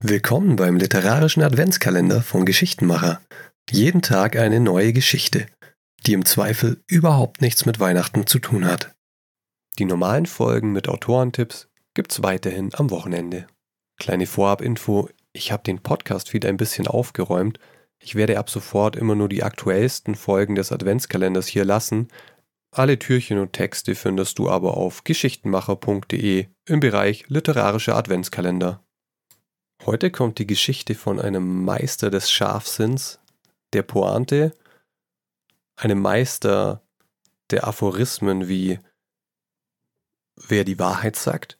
Willkommen beim literarischen Adventskalender von Geschichtenmacher. Jeden Tag eine neue Geschichte, die im Zweifel überhaupt nichts mit Weihnachten zu tun hat. Die normalen Folgen mit Autorentipps gibt's weiterhin am Wochenende. Kleine Vorabinfo, ich habe den Podcast wieder ein bisschen aufgeräumt. Ich werde ab sofort immer nur die aktuellsten Folgen des Adventskalenders hier lassen, alle Türchen und Texte findest du aber auf geschichtenmacher.de im Bereich literarischer Adventskalender. Heute kommt die Geschichte von einem Meister des Scharfsinns, der Pointe, einem Meister der Aphorismen wie Wer die Wahrheit sagt,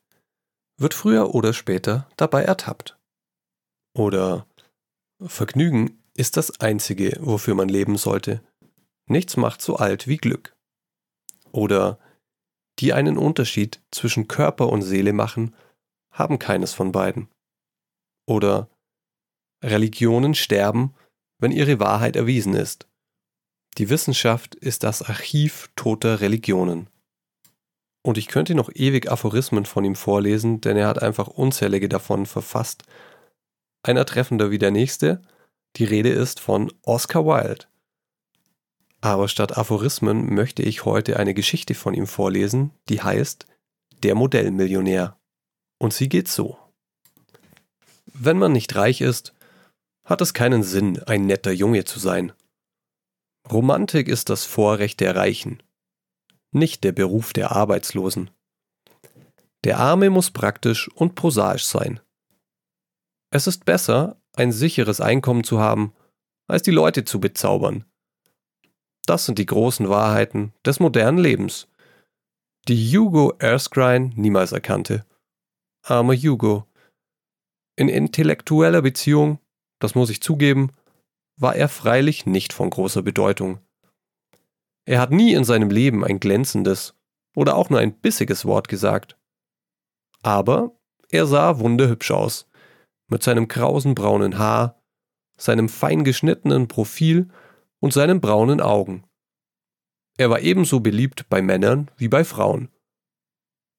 wird früher oder später dabei ertappt. Oder Vergnügen ist das Einzige, wofür man leben sollte. Nichts macht so alt wie Glück oder die einen Unterschied zwischen Körper und Seele machen, haben keines von beiden. Oder Religionen sterben, wenn ihre Wahrheit erwiesen ist. Die Wissenschaft ist das Archiv toter Religionen. Und ich könnte noch ewig Aphorismen von ihm vorlesen, denn er hat einfach unzählige davon verfasst. Einer treffender wie der nächste. Die Rede ist von Oscar Wilde. Aber statt Aphorismen möchte ich heute eine Geschichte von ihm vorlesen, die heißt Der Modellmillionär. Und sie geht so. Wenn man nicht reich ist, hat es keinen Sinn, ein netter Junge zu sein. Romantik ist das Vorrecht der Reichen, nicht der Beruf der Arbeitslosen. Der Arme muss praktisch und prosaisch sein. Es ist besser, ein sicheres Einkommen zu haben, als die Leute zu bezaubern, das sind die großen Wahrheiten des modernen Lebens, die Hugo Erskine niemals erkannte. Armer Hugo. In intellektueller Beziehung, das muss ich zugeben, war er freilich nicht von großer Bedeutung. Er hat nie in seinem Leben ein glänzendes oder auch nur ein bissiges Wort gesagt. Aber er sah wunderhübsch aus, mit seinem krausen braunen Haar, seinem fein geschnittenen Profil und seinen braunen Augen. Er war ebenso beliebt bei Männern wie bei Frauen.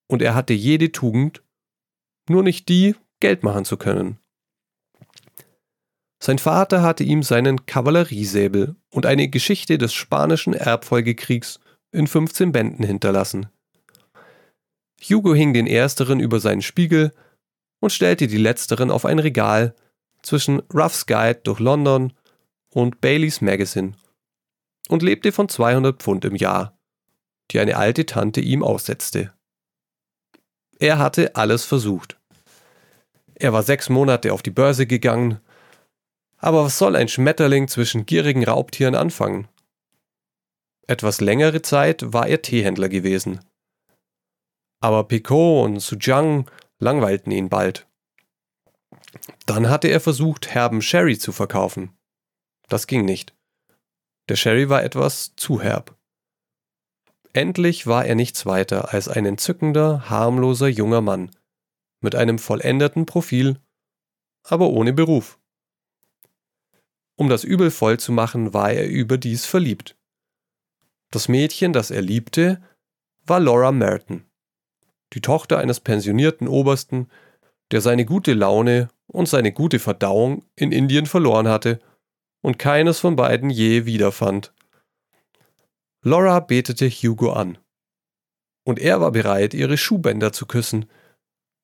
Und er hatte jede Tugend, nur nicht die, Geld machen zu können. Sein Vater hatte ihm seinen Kavalleriesäbel und eine Geschichte des spanischen Erbfolgekriegs in 15 Bänden hinterlassen. Hugo hing den ersteren über seinen Spiegel und stellte die letzteren auf ein Regal zwischen Ruff's Guide durch London und Baileys Magazine und lebte von 200 Pfund im Jahr, die eine alte Tante ihm aussetzte. Er hatte alles versucht. Er war sechs Monate auf die Börse gegangen, aber was soll ein Schmetterling zwischen gierigen Raubtieren anfangen? Etwas längere Zeit war er Teehändler gewesen. Aber Picot und Sujiang langweilten ihn bald. Dann hatte er versucht, herben Sherry zu verkaufen. Das ging nicht. Der Sherry war etwas zu herb. Endlich war er nichts weiter als ein entzückender, harmloser junger Mann, mit einem vollendeten Profil, aber ohne Beruf. Um das Übel voll zu machen, war er überdies verliebt. Das Mädchen, das er liebte, war Laura Merton, die Tochter eines pensionierten Obersten, der seine gute Laune und seine gute Verdauung in Indien verloren hatte und keines von beiden je wiederfand. Laura betete Hugo an. Und er war bereit, ihre Schuhbänder zu küssen.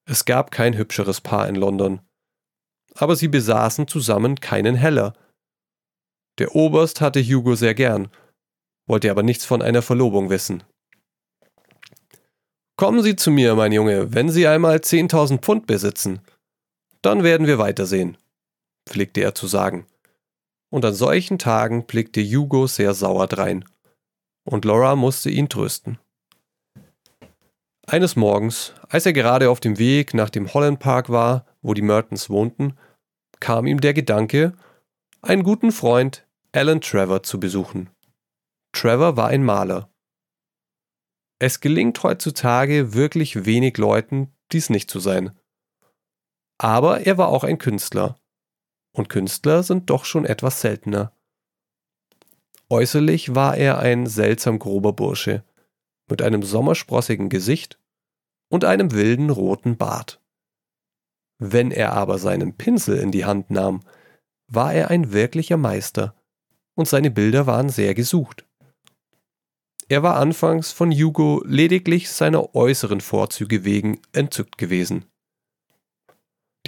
Es gab kein hübscheres Paar in London. Aber sie besaßen zusammen keinen Heller. Der Oberst hatte Hugo sehr gern, wollte aber nichts von einer Verlobung wissen. Kommen Sie zu mir, mein Junge, wenn Sie einmal 10.000 Pfund besitzen. Dann werden wir weitersehen, pflegte er zu sagen und an solchen Tagen blickte Hugo sehr sauer drein, und Laura musste ihn trösten. Eines Morgens, als er gerade auf dem Weg nach dem Holland Park war, wo die Mertons wohnten, kam ihm der Gedanke, einen guten Freund, Alan Trevor, zu besuchen. Trevor war ein Maler. Es gelingt heutzutage wirklich wenig Leuten, dies nicht zu sein. Aber er war auch ein Künstler und Künstler sind doch schon etwas seltener. Äußerlich war er ein seltsam grober Bursche, mit einem sommersprossigen Gesicht und einem wilden roten Bart. Wenn er aber seinen Pinsel in die Hand nahm, war er ein wirklicher Meister, und seine Bilder waren sehr gesucht. Er war anfangs von Hugo lediglich seiner äußeren Vorzüge wegen entzückt gewesen.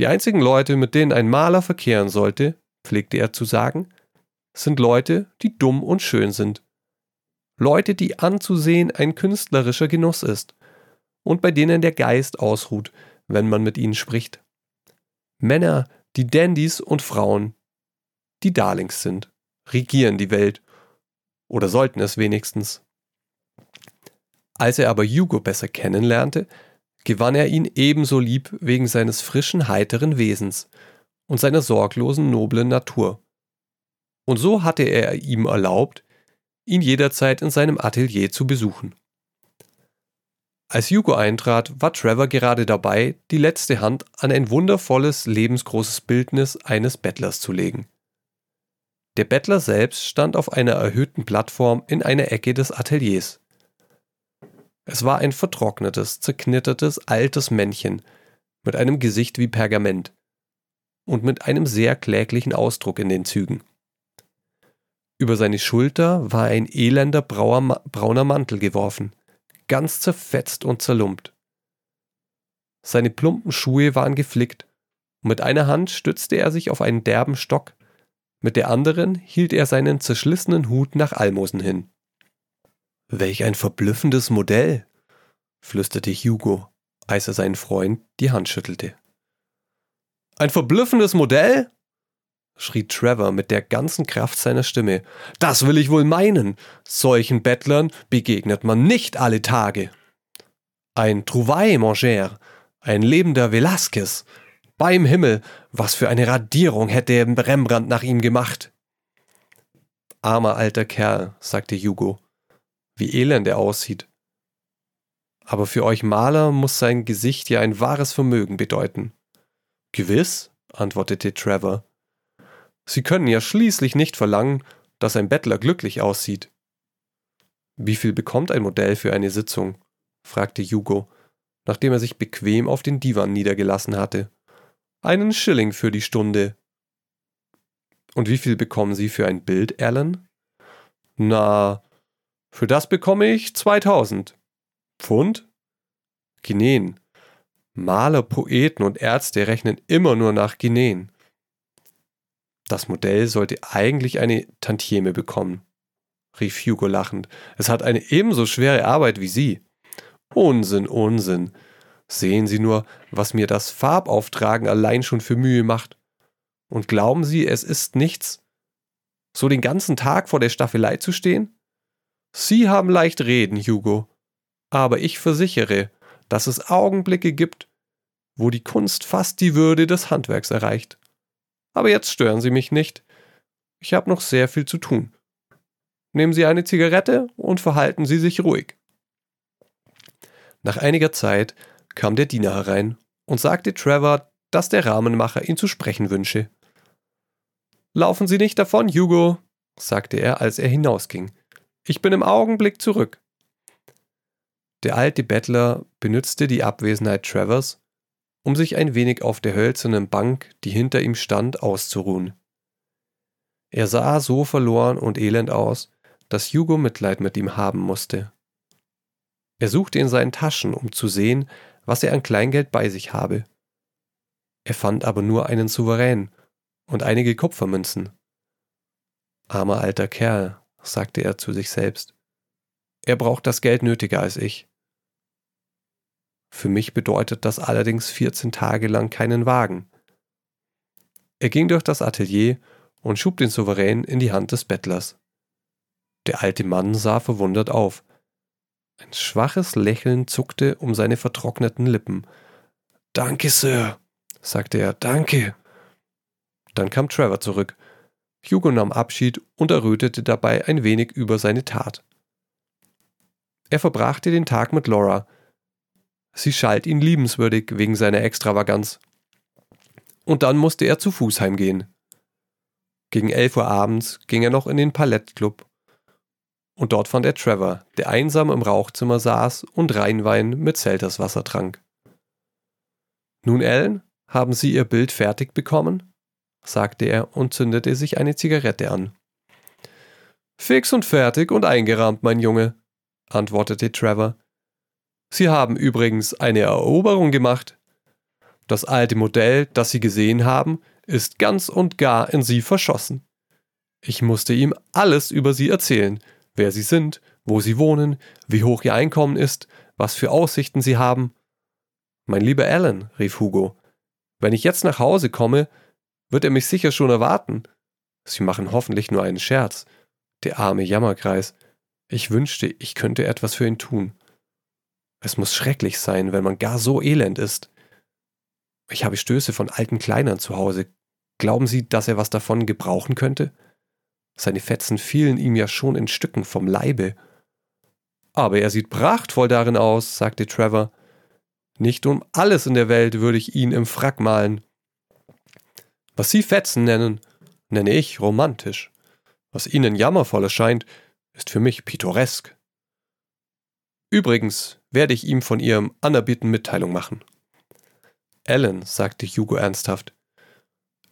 Die einzigen Leute, mit denen ein Maler verkehren sollte, pflegte er zu sagen, sind Leute, die dumm und schön sind. Leute, die anzusehen ein künstlerischer Genuss ist und bei denen der Geist ausruht, wenn man mit ihnen spricht. Männer, die Dandys und Frauen, die Darlings sind, regieren die Welt oder sollten es wenigstens. Als er aber Hugo besser kennenlernte, gewann er ihn ebenso lieb wegen seines frischen, heiteren Wesens und seiner sorglosen, noblen Natur. Und so hatte er ihm erlaubt, ihn jederzeit in seinem Atelier zu besuchen. Als Hugo eintrat, war Trevor gerade dabei, die letzte Hand an ein wundervolles, lebensgroßes Bildnis eines Bettlers zu legen. Der Bettler selbst stand auf einer erhöhten Plattform in einer Ecke des Ateliers. Es war ein vertrocknetes, zerknittertes, altes Männchen mit einem Gesicht wie Pergament und mit einem sehr kläglichen Ausdruck in den Zügen. Über seine Schulter war ein elender brauner Mantel geworfen, ganz zerfetzt und zerlumpt. Seine plumpen Schuhe waren geflickt, mit einer Hand stützte er sich auf einen derben Stock, mit der anderen hielt er seinen zerschlissenen Hut nach Almosen hin. Welch ein verblüffendes Modell, flüsterte Hugo, als er seinen Freund die Hand schüttelte. Ein verblüffendes Modell? schrie Trevor mit der ganzen Kraft seiner Stimme. Das will ich wohl meinen. Solchen Bettlern begegnet man nicht alle Tage. Ein Trouvaille, mon cher, ein lebender Velasquez. Beim Himmel, was für eine Radierung hätte Rembrandt nach ihm gemacht. Armer alter Kerl, sagte Hugo. Wie elend er aussieht. Aber für euch Maler muss sein Gesicht ja ein wahres Vermögen bedeuten. Gewiss, antwortete Trevor. Sie können ja schließlich nicht verlangen, dass ein Bettler glücklich aussieht. Wie viel bekommt ein Modell für eine Sitzung? fragte Hugo, nachdem er sich bequem auf den Divan niedergelassen hatte. Einen Schilling für die Stunde. Und wie viel bekommen Sie für ein Bild, Alan? Na, für das bekomme ich 2000. Pfund? Guineen. Maler, Poeten und Ärzte rechnen immer nur nach Guineen. Das Modell sollte eigentlich eine Tantieme bekommen, rief Hugo lachend. Es hat eine ebenso schwere Arbeit wie Sie. Unsinn, Unsinn. Sehen Sie nur, was mir das Farbauftragen allein schon für Mühe macht. Und glauben Sie, es ist nichts? So den ganzen Tag vor der Staffelei zu stehen? Sie haben leicht reden, Hugo. Aber ich versichere, dass es Augenblicke gibt, wo die Kunst fast die Würde des Handwerks erreicht. Aber jetzt stören Sie mich nicht. Ich habe noch sehr viel zu tun. Nehmen Sie eine Zigarette und verhalten Sie sich ruhig. Nach einiger Zeit kam der Diener herein und sagte Trevor, dass der Rahmenmacher ihn zu sprechen wünsche. Laufen Sie nicht davon, Hugo, sagte er, als er hinausging. Ich bin im Augenblick zurück. Der alte Bettler benützte die Abwesenheit Trevors, um sich ein wenig auf der hölzernen Bank, die hinter ihm stand, auszuruhen. Er sah so verloren und elend aus, dass Hugo Mitleid mit ihm haben musste. Er suchte in seinen Taschen, um zu sehen, was er an Kleingeld bei sich habe. Er fand aber nur einen Souverän und einige Kupfermünzen. Armer alter Kerl, sagte er zu sich selbst. Er braucht das Geld nötiger als ich. Für mich bedeutet das allerdings 14 Tage lang keinen Wagen. Er ging durch das Atelier und schub den Souverän in die Hand des Bettlers. Der alte Mann sah verwundert auf. Ein schwaches Lächeln zuckte um seine vertrockneten Lippen. Danke, Sir, sagte er, danke. Dann kam Trevor zurück. Hugo nahm Abschied und errötete dabei ein wenig über seine Tat. Er verbrachte den Tag mit Laura, Sie schalt ihn liebenswürdig wegen seiner Extravaganz. Und dann musste er zu Fuß heimgehen. Gegen elf Uhr abends ging er noch in den Palettclub. und dort fand er Trevor, der einsam im Rauchzimmer saß und Rheinwein mit Zelterswasser trank. Nun, Ellen, haben Sie Ihr Bild fertig bekommen? Sagte er und zündete sich eine Zigarette an. Fix und fertig und eingerahmt, mein Junge, antwortete Trevor. Sie haben übrigens eine Eroberung gemacht. Das alte Modell, das Sie gesehen haben, ist ganz und gar in Sie verschossen. Ich musste ihm alles über Sie erzählen, wer Sie sind, wo Sie wohnen, wie hoch Ihr Einkommen ist, was für Aussichten Sie haben. Mein lieber Alan, rief Hugo, wenn ich jetzt nach Hause komme, wird er mich sicher schon erwarten. Sie machen hoffentlich nur einen Scherz. Der arme Jammerkreis. Ich wünschte, ich könnte etwas für ihn tun. Es muss schrecklich sein, wenn man gar so elend ist. Ich habe Stöße von alten Kleinern zu Hause. Glauben Sie, dass er was davon gebrauchen könnte? Seine Fetzen fielen ihm ja schon in Stücken vom Leibe. Aber er sieht prachtvoll darin aus, sagte Trevor. Nicht um alles in der Welt würde ich ihn im Frack malen. Was Sie Fetzen nennen, nenne ich romantisch. Was Ihnen jammervoll erscheint, ist für mich pittoresk. Übrigens werde ich ihm von Ihrem Anerbieten Mitteilung machen. Ellen, sagte Hugo ernsthaft,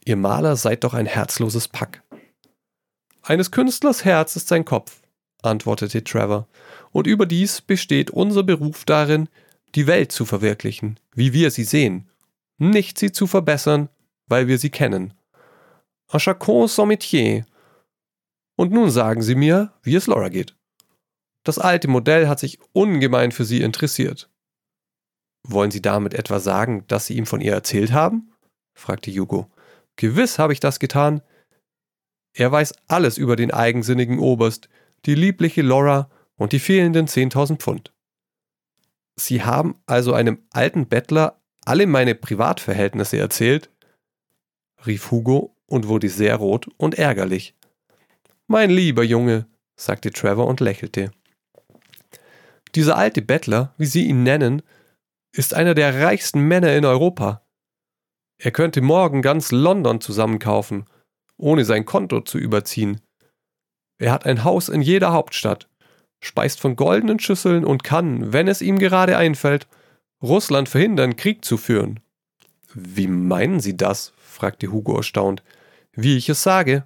Ihr Maler seid doch ein herzloses Pack. Eines Künstlers Herz ist sein Kopf, antwortete Trevor, und überdies besteht unser Beruf darin, die Welt zu verwirklichen, wie wir sie sehen, nicht sie zu verbessern, weil wir sie kennen. A chacun son métier. Und nun sagen Sie mir, wie es Laura geht. Das alte Modell hat sich ungemein für Sie interessiert. Wollen Sie damit etwa sagen, dass Sie ihm von ihr erzählt haben? fragte Hugo. Gewiss habe ich das getan. Er weiß alles über den eigensinnigen Oberst, die liebliche Laura und die fehlenden 10.000 Pfund. Sie haben also einem alten Bettler alle meine Privatverhältnisse erzählt? Rief Hugo und wurde sehr rot und ärgerlich. Mein lieber Junge, sagte Trevor und lächelte. Dieser alte Bettler, wie Sie ihn nennen, ist einer der reichsten Männer in Europa. Er könnte morgen ganz London zusammenkaufen, ohne sein Konto zu überziehen. Er hat ein Haus in jeder Hauptstadt speist von goldenen Schüsseln und kann, wenn es ihm gerade einfällt, Russland verhindern, Krieg zu führen. Wie meinen Sie das? Fragte Hugo erstaunt. Wie ich es sage,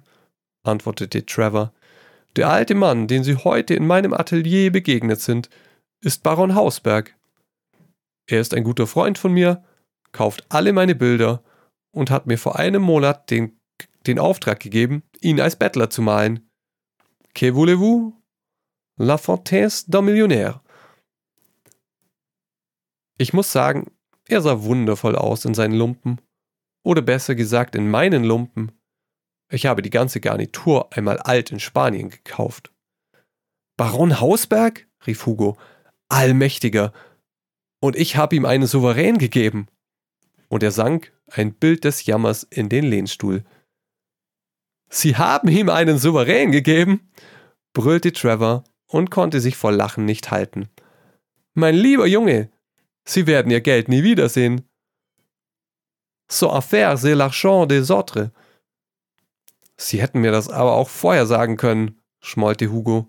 antwortete Trevor. Der alte Mann, den Sie heute in meinem Atelier begegnet sind, ist Baron Hausberg. Er ist ein guter Freund von mir, kauft alle meine Bilder und hat mir vor einem Monat den, den Auftrag gegeben, ihn als Bettler zu malen. Que voulez-vous? La Fontaise d'un Millionnaire. Ich muss sagen, er sah wundervoll aus in seinen Lumpen. Oder besser gesagt in meinen Lumpen. Ich habe die ganze Garnitur einmal alt in Spanien gekauft. Baron Hausberg? rief Hugo. Allmächtiger. Und ich habe ihm einen Souverän gegeben. Und er sank, ein Bild des Jammers, in den Lehnstuhl. Sie haben ihm einen Souverän gegeben? brüllte Trevor und konnte sich vor Lachen nicht halten. Mein lieber Junge, Sie werden Ihr Geld nie wiedersehen. So affaire, c'est l'argent des autres. Sie hätten mir das aber auch vorher sagen können, schmollte Hugo.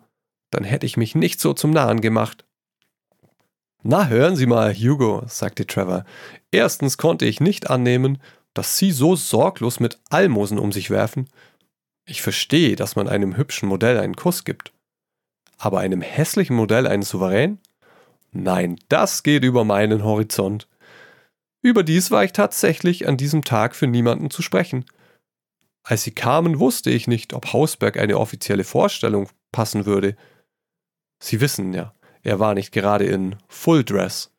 Dann hätte ich mich nicht so zum Narren gemacht. Na, hören Sie mal, Hugo, sagte Trevor. Erstens konnte ich nicht annehmen, dass Sie so sorglos mit Almosen um sich werfen. Ich verstehe, dass man einem hübschen Modell einen Kuss gibt aber einem hässlichen Modell einen Souverän? Nein, das geht über meinen Horizont. Überdies war ich tatsächlich an diesem Tag für niemanden zu sprechen. Als sie kamen, wusste ich nicht, ob Hausberg eine offizielle Vorstellung passen würde. Sie wissen ja, er war nicht gerade in Full Dress.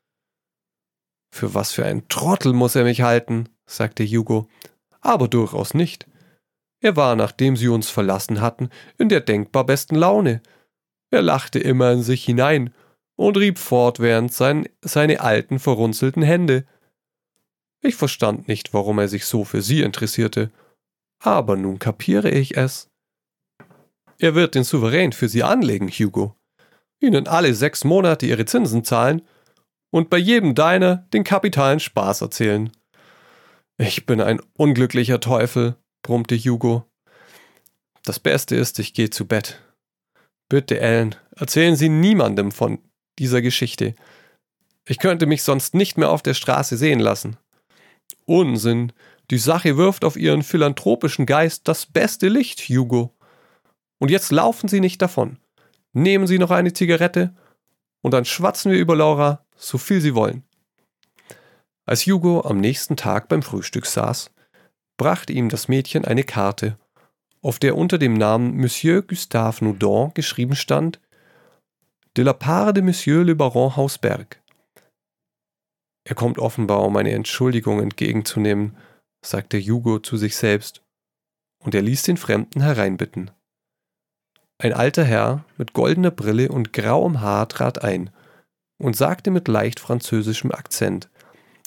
Für was für ein Trottel muss er mich halten, sagte Hugo, aber durchaus nicht. Er war, nachdem sie uns verlassen hatten, in der denkbar besten Laune, er lachte immer in sich hinein und rieb fortwährend sein, seine alten, verrunzelten Hände. Ich verstand nicht, warum er sich so für sie interessierte, aber nun kapiere ich es. Er wird den Souverän für sie anlegen, Hugo. Ihnen alle sechs Monate ihre Zinsen zahlen und bei jedem deiner den kapitalen Spaß erzählen. Ich bin ein unglücklicher Teufel, brummte Hugo. Das Beste ist, ich gehe zu Bett. Bitte, Ellen, erzählen Sie niemandem von dieser Geschichte. Ich könnte mich sonst nicht mehr auf der Straße sehen lassen. Unsinn. Die Sache wirft auf Ihren philanthropischen Geist das beste Licht, Hugo. Und jetzt laufen Sie nicht davon. Nehmen Sie noch eine Zigarette und dann schwatzen wir über Laura, so viel Sie wollen. Als Hugo am nächsten Tag beim Frühstück saß, brachte ihm das Mädchen eine Karte, auf der unter dem Namen Monsieur Gustave Noudon geschrieben stand De la part de Monsieur le Baron Hausberg. Er kommt offenbar, um eine Entschuldigung entgegenzunehmen, sagte Hugo zu sich selbst, und er ließ den Fremden hereinbitten. Ein alter Herr mit goldener Brille und grauem Haar trat ein und sagte mit leicht französischem Akzent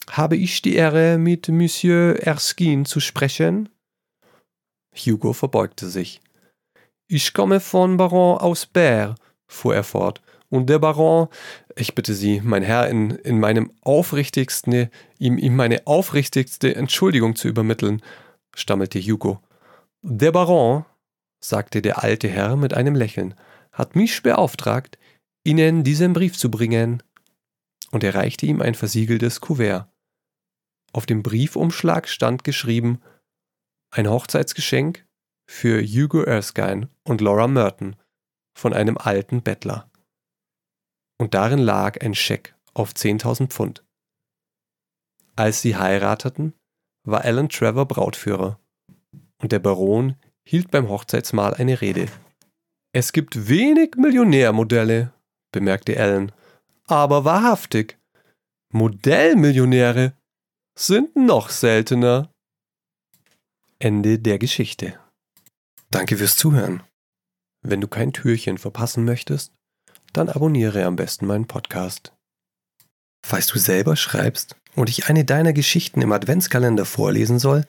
Habe ich die Ehre, mit Monsieur Erskine zu sprechen? Hugo verbeugte sich. Ich komme von Baron Ausbert, fuhr er fort, und der Baron, ich bitte Sie, mein Herr, in, in meinem aufrichtigsten, ihm, ihm meine aufrichtigste Entschuldigung zu übermitteln, stammelte Hugo. Der Baron, sagte der alte Herr mit einem Lächeln, hat mich beauftragt, Ihnen diesen Brief zu bringen. Und er reichte ihm ein versiegeltes Kuvert. Auf dem Briefumschlag stand geschrieben ein Hochzeitsgeschenk für Hugo Erskine und Laura Merton von einem alten Bettler. Und darin lag ein Scheck auf 10.000 Pfund. Als sie heirateten, war Alan Trevor Brautführer und der Baron hielt beim Hochzeitsmahl eine Rede. Es gibt wenig Millionärmodelle, bemerkte Alan, aber wahrhaftig. Modellmillionäre sind noch seltener. Ende der Geschichte. Danke fürs Zuhören. Wenn du kein Türchen verpassen möchtest, dann abonniere am besten meinen Podcast. Falls du selber schreibst und ich eine deiner Geschichten im Adventskalender vorlesen soll,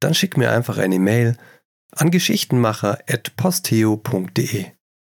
dann schick mir einfach eine Mail an geschichtenmacher.posteo.de.